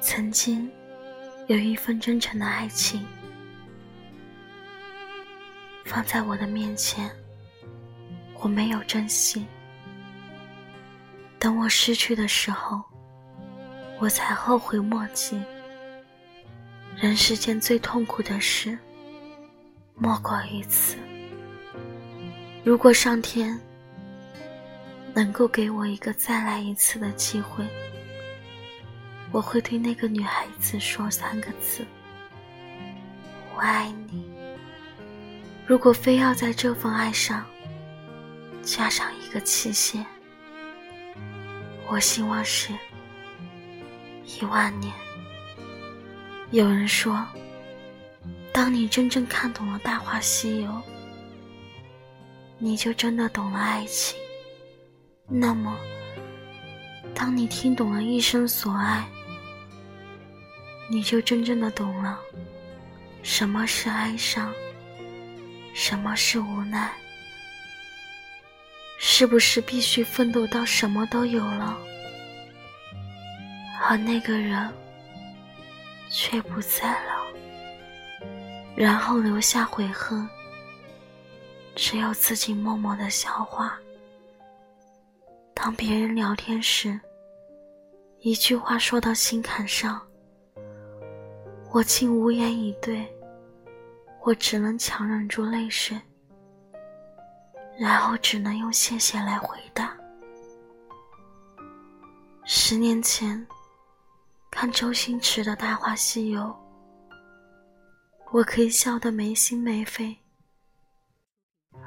曾经有一份真诚的爱情放在我的面前，我没有珍惜。等我失去的时候，我才后悔莫及。人世间最痛苦的事，莫过于此。如果上天能够给我一个再来一次的机会，我会对那个女孩子说三个字：“我爱你。”如果非要在这份爱上加上一个期限，我希望是一万年。有人说，当你真正看懂了《大话西游》，你就真的懂了爱情。那么，当你听懂了一生所爱，你就真正的懂了，什么是哀伤，什么是无奈，是不是必须奋斗到什么都有了，而那个人却不在了，然后留下悔恨，只有自己默默的消化。当别人聊天时，一句话说到心坎上。我竟无言以对，我只能强忍住泪水，然后只能用谢谢来回答。十年前看周星驰的大话西游，我可以笑得没心没肺，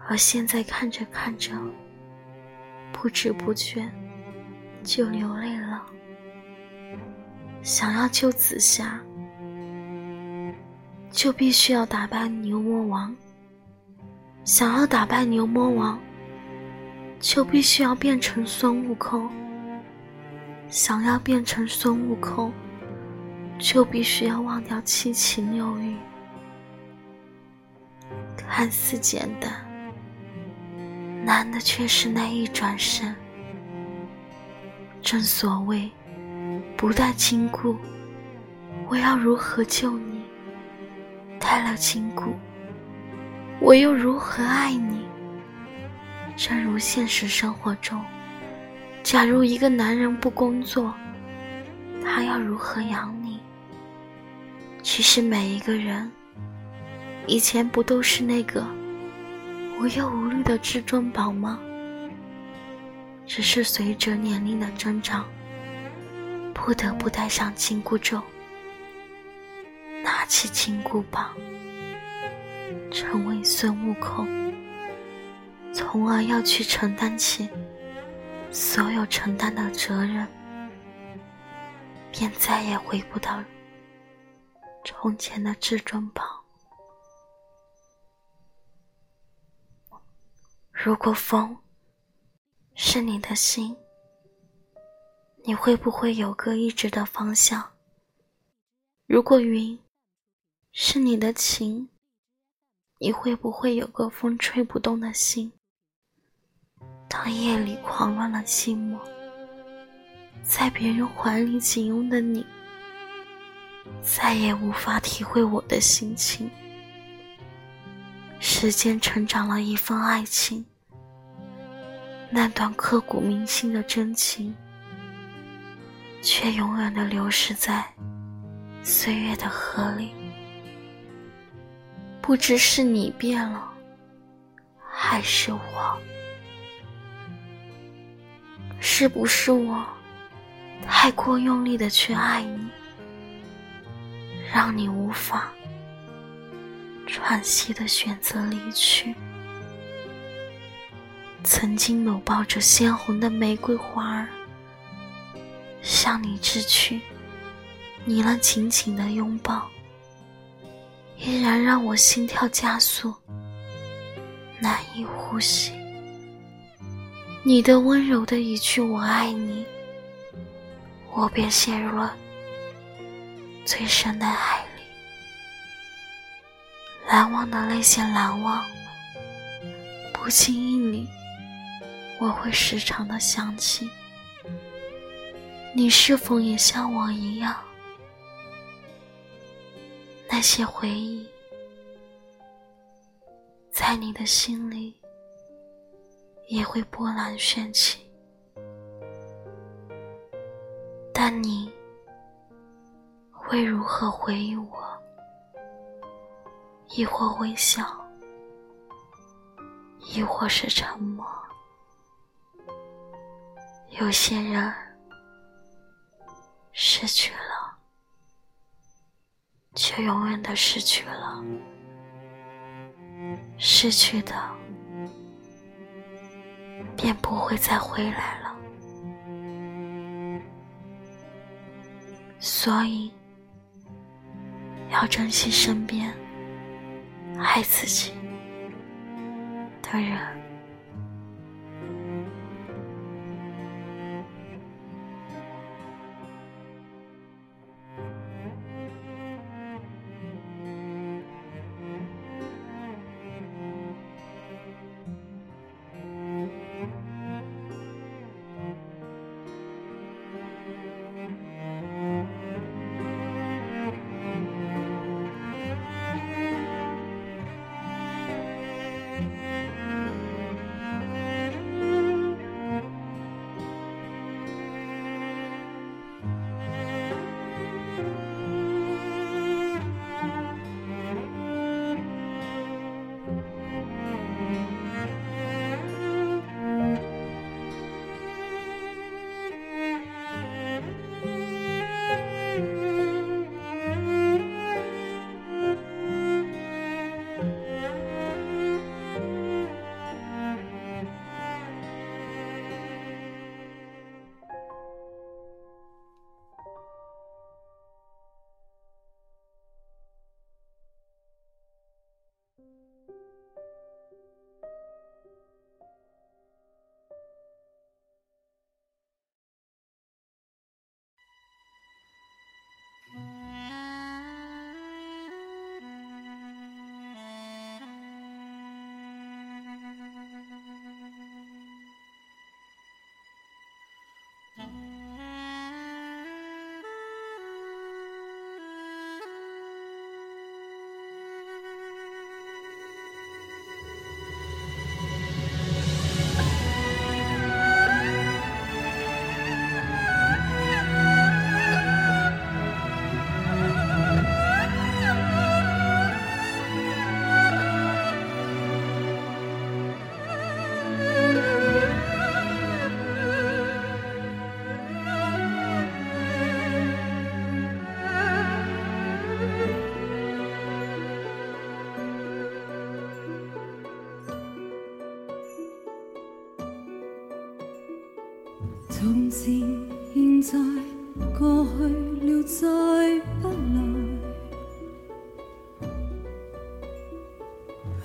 而现在看着看着，不知不觉就流泪了。想要救紫霞。就必须要打败牛魔王。想要打败牛魔王，就必须要变成孙悟空。想要变成孙悟空，就必须要忘掉七情六欲。看似简单，难的却是那一转身。正所谓，不带金箍，我要如何救你？带了金箍，我又如何爱你？正如现实生活中，假如一个男人不工作，他要如何养你？其实每一个人，以前不都是那个无忧无虑的至尊宝吗？只是随着年龄的增长，不得不戴上紧箍咒。拿起金箍棒，成为孙悟空，从而要去承担起所有承担的责任，便再也回不到从前的至尊宝。如果风是你的心，你会不会有个一直的方向？如果云，是你的情，你会不会有个风吹不动的心？当夜里狂乱了寂寞，在别人怀里紧拥的你，再也无法体会我的心情。时间成长了一份爱情，那段刻骨铭心的真情，却永远的流逝在岁月的河里。不知是你变了，还是我？是不是我太过用力的去爱你，让你无法喘息的选择离去？曾经搂抱着鲜红的玫瑰花儿向你致去，你那紧紧的拥抱。依然让我心跳加速，难以呼吸。你的温柔的一句“我爱你”，我便陷入了最深的爱里。难忘的泪腺难忘，不经意里，我会时常的想起。你是否也像我一样，那些回忆，在你的心里也会波澜旋起，但你会如何回忆我？亦或微笑，亦或是沉默？有些人失去了，却永远的失去了。失去的，便不会再回来了。所以，要珍惜身边爱自己的人。从了，再不来。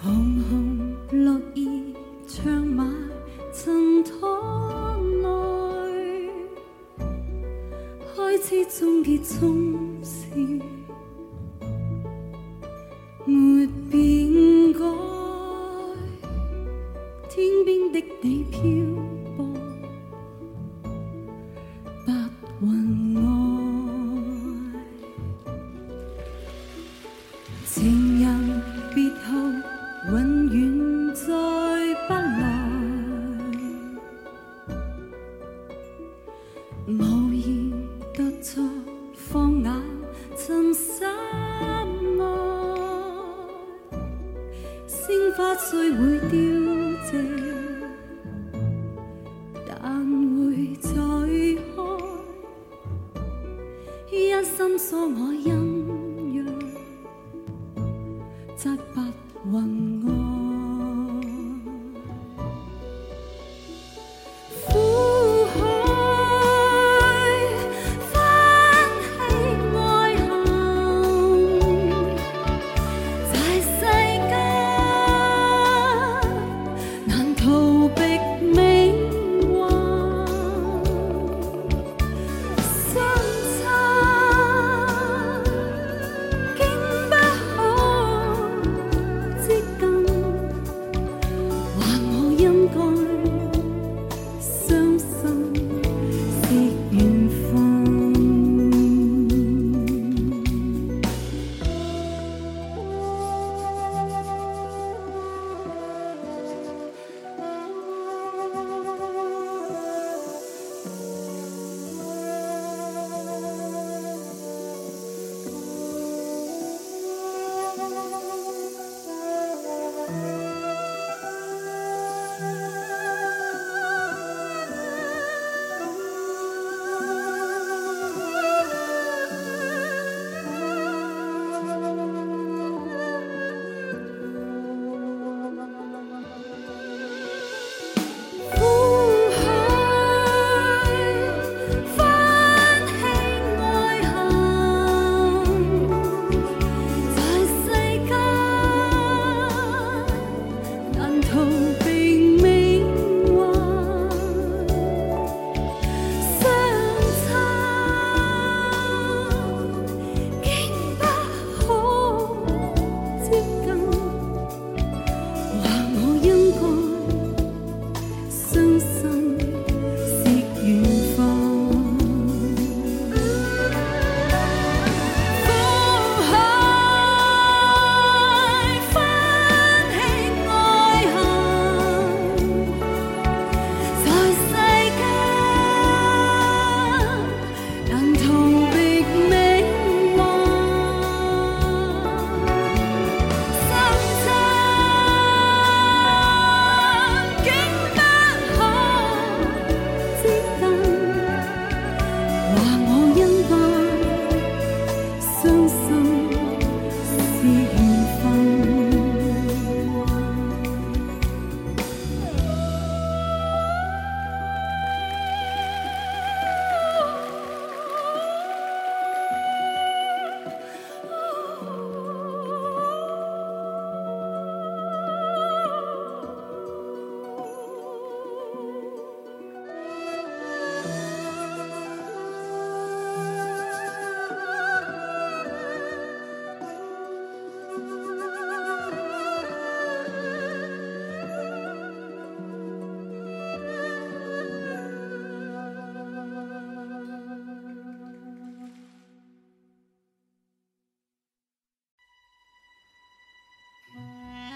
红红落叶长埋尘土内，开始终结终是没变改。天边的你飘。花虽会凋谢，